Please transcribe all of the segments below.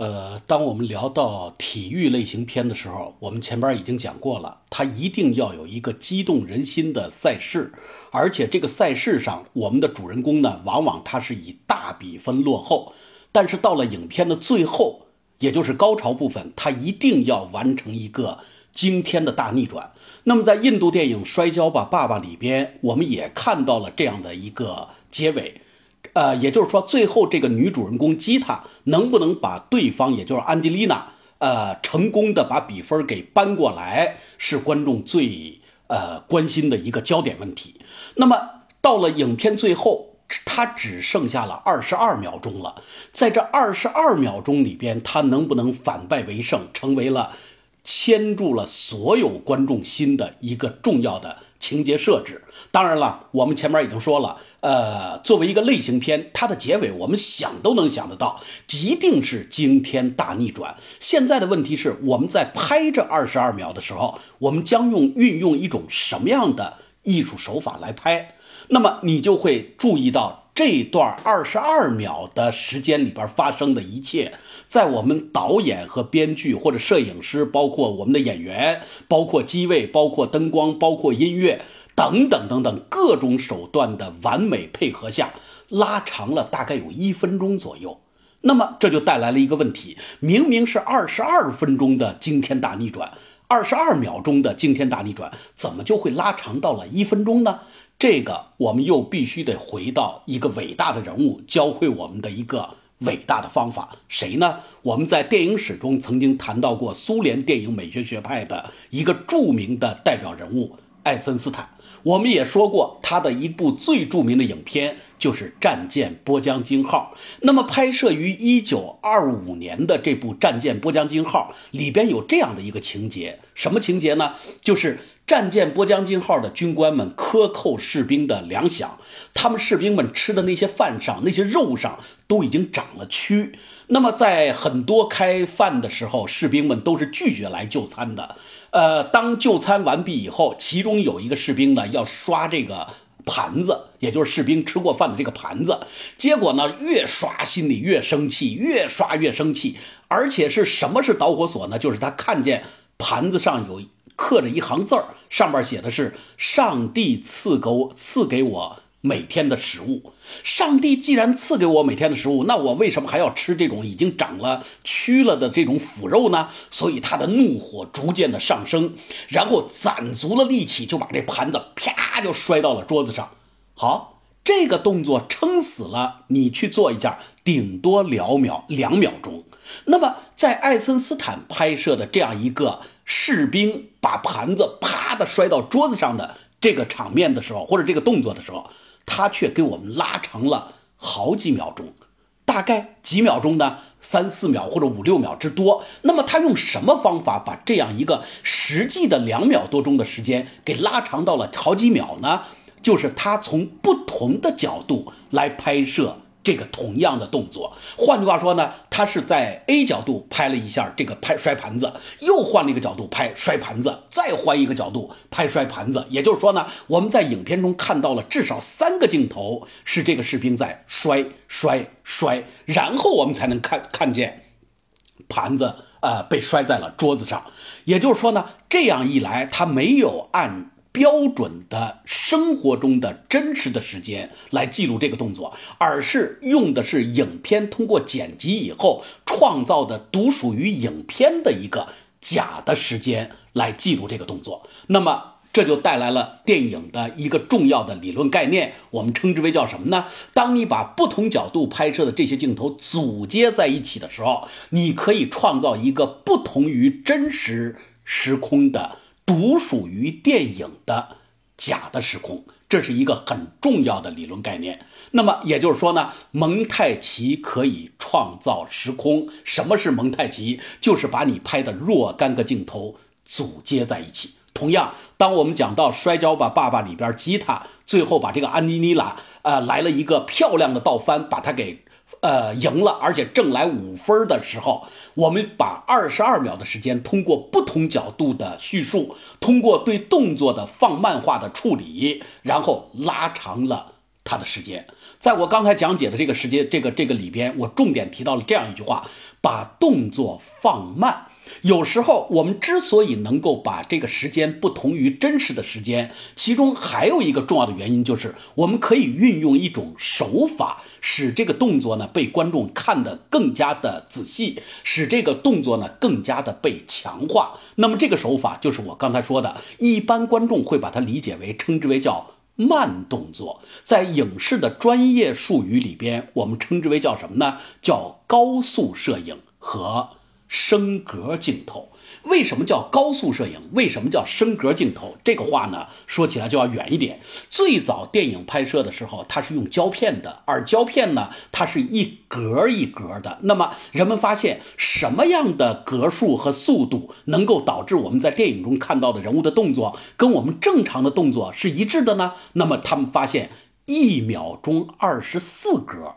呃，当我们聊到体育类型片的时候，我们前边已经讲过了，它一定要有一个激动人心的赛事，而且这个赛事上，我们的主人公呢，往往他是以大比分落后，但是到了影片的最后，也就是高潮部分，他一定要完成一个惊天的大逆转。那么在印度电影《摔跤吧，爸爸》里边，我们也看到了这样的一个结尾。呃，也就是说，最后这个女主人公吉塔能不能把对方，也就是安吉丽娜，呃，成功的把比分给扳过来，是观众最呃关心的一个焦点问题。那么到了影片最后，她只剩下了二十二秒钟了，在这二十二秒钟里边，她能不能反败为胜，成为了？牵住了所有观众心的一个重要的情节设置。当然了，我们前面已经说了，呃，作为一个类型片，它的结尾我们想都能想得到，一定是惊天大逆转。现在的问题是，我们在拍这二十二秒的时候，我们将用运用一种什么样的艺术手法来拍？那么你就会注意到。这段二十二秒的时间里边发生的一切，在我们导演和编剧或者摄影师，包括我们的演员，包括机位，包括灯光，包括音乐等等等等各种手段的完美配合下，拉长了大概有一分钟左右。那么这就带来了一个问题：明明是二十二分钟的惊天大逆转，二十二秒钟的惊天大逆转，怎么就会拉长到了一分钟呢？这个我们又必须得回到一个伟大的人物教会我们的一个伟大的方法，谁呢？我们在电影史中曾经谈到过苏联电影美学学派的一个著名的代表人物艾森斯坦。我们也说过，他的一部最著名的影片就是《战舰波江金号》。那么，拍摄于一九二五年的这部《战舰波江金号》里边有这样的一个情节，什么情节呢？就是战舰波江金号的军官们克扣士兵的粮饷，他们士兵们吃的那些饭上、那些肉上都已经长了蛆。那么，在很多开饭的时候，士兵们都是拒绝来就餐的。呃，当就餐完毕以后，其中有一个士兵呢要刷这个盘子，也就是士兵吃过饭的这个盘子。结果呢，越刷心里越生气，越刷越生气。而且是什么是导火索呢？就是他看见盘子上有刻着一行字儿，上面写的是“上帝赐给我赐给我”。每天的食物，上帝既然赐给我每天的食物，那我为什么还要吃这种已经长了蛆了的这种腐肉呢？所以他的怒火逐渐的上升，然后攒足了力气，就把这盘子啪就摔到了桌子上。好，这个动作撑死了，你去做一下，顶多两秒两秒钟。那么在爱森斯坦拍摄的这样一个士兵把盘子啪的摔到桌子上的这个场面的时候，或者这个动作的时候。他却给我们拉长了好几秒钟，大概几秒钟呢？三四秒或者五六秒之多。那么他用什么方法把这样一个实际的两秒多钟的时间给拉长到了好几秒呢？就是他从不同的角度来拍摄。这个同样的动作，换句话说呢，他是在 A 角度拍了一下这个拍摔盘子，又换了一个角度拍摔盘子，再换一个角度拍摔盘子。也就是说呢，我们在影片中看到了至少三个镜头是这个士兵在摔摔摔，然后我们才能看看见盘子呃被摔在了桌子上。也就是说呢，这样一来，他没有按。标准的生活中的真实的时间来记录这个动作，而是用的是影片通过剪辑以后创造的独属于影片的一个假的时间来记录这个动作。那么这就带来了电影的一个重要的理论概念，我们称之为叫什么呢？当你把不同角度拍摄的这些镜头组接在一起的时候，你可以创造一个不同于真实时空的。独属于电影的假的时空，这是一个很重要的理论概念。那么也就是说呢，蒙太奇可以创造时空。什么是蒙太奇？就是把你拍的若干个镜头组接在一起。同样，当我们讲到《摔跤吧，爸爸》里边，吉他最后把这个安妮妮拉呃来了一个漂亮的倒翻，把他给。呃，赢了，而且挣来五分的时候，我们把二十二秒的时间，通过不同角度的叙述，通过对动作的放慢化的处理，然后拉长了他的时间。在我刚才讲解的这个时间，这个这个里边，我重点提到了这样一句话：把动作放慢。有时候我们之所以能够把这个时间不同于真实的时间，其中还有一个重要的原因，就是我们可以运用一种手法，使这个动作呢被观众看得更加的仔细，使这个动作呢更加的被强化。那么这个手法就是我刚才说的，一般观众会把它理解为称之为叫慢动作，在影视的专业术语里边，我们称之为叫什么呢？叫高速摄影和。升格镜头为什么叫高速摄影？为什么叫升格镜头？这个话呢，说起来就要远一点。最早电影拍摄的时候，它是用胶片的，而胶片呢，它是一格一格的。那么人们发现，什么样的格数和速度能够导致我们在电影中看到的人物的动作跟我们正常的动作是一致的呢？那么他们发现，一秒钟二十四格。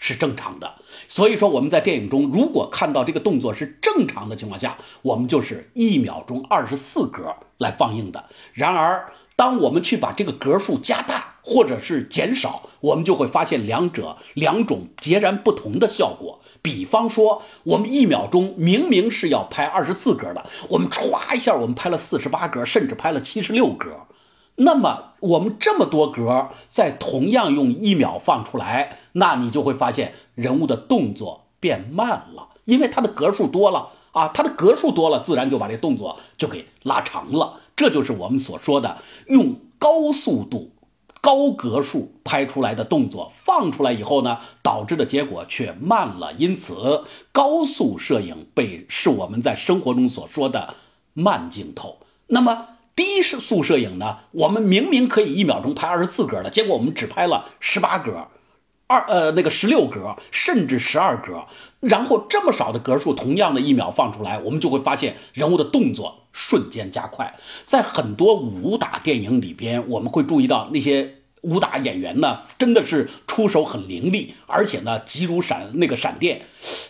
是正常的，所以说我们在电影中如果看到这个动作是正常的情况下，我们就是一秒钟二十四格来放映的。然而，当我们去把这个格数加大或者是减少，我们就会发现两者两种截然不同的效果。比方说，我们一秒钟明明是要拍二十四格的，我们歘一下我们拍了四十八格，甚至拍了七十六格。那么我们这么多格，在同样用一秒放出来，那你就会发现人物的动作变慢了，因为它的格数多了啊，它的格数多了，自然就把这动作就给拉长了。这就是我们所说的用高速度、高格数拍出来的动作放出来以后呢，导致的结果却慢了。因此，高速摄影被是我们在生活中所说的慢镜头。那么。低速摄影呢，我们明明可以一秒钟拍二十四格的，结果我们只拍了十八格，二呃那个十六格，甚至十二格，然后这么少的格数，同样的一秒放出来，我们就会发现人物的动作瞬间加快。在很多武打电影里边，我们会注意到那些。武打演员呢，真的是出手很凌厉，而且呢，急如闪那个闪电，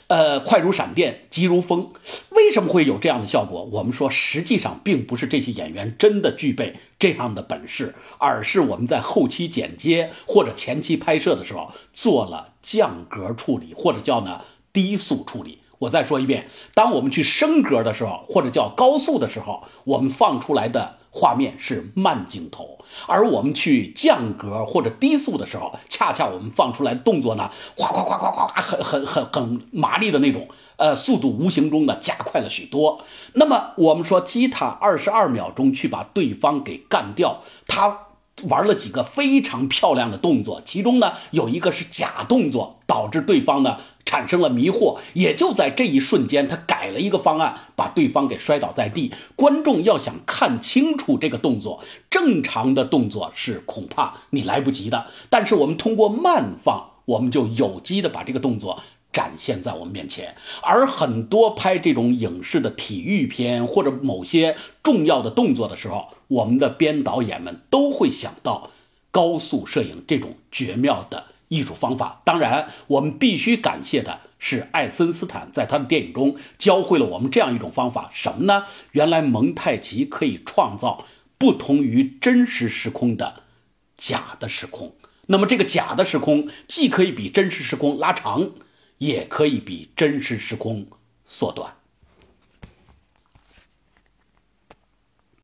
呃，快如闪电，急如风。为什么会有这样的效果？我们说，实际上并不是这些演员真的具备这样的本事，而是我们在后期剪接或者前期拍摄的时候做了降格处理，或者叫呢低速处理。我再说一遍，当我们去升格的时候，或者叫高速的时候，我们放出来的画面是慢镜头；而我们去降格或者低速的时候，恰恰我们放出来动作呢，夸夸夸夸夸夸，很很很很麻利的那种，呃，速度无形中呢加快了许多。那么我们说，吉塔二十二秒钟去把对方给干掉，他。玩了几个非常漂亮的动作，其中呢有一个是假动作，导致对方呢产生了迷惑。也就在这一瞬间，他改了一个方案，把对方给摔倒在地。观众要想看清楚这个动作，正常的动作是恐怕你来不及的。但是我们通过慢放，我们就有机的把这个动作。展现在我们面前，而很多拍这种影视的体育片或者某些重要的动作的时候，我们的编导演们都会想到高速摄影这种绝妙的艺术方法。当然，我们必须感谢的是艾森斯坦在他的电影中教会了我们这样一种方法，什么呢？原来蒙太奇可以创造不同于真实时空的假的时空。那么，这个假的时空既可以比真实时空拉长。也可以比真实时空缩短。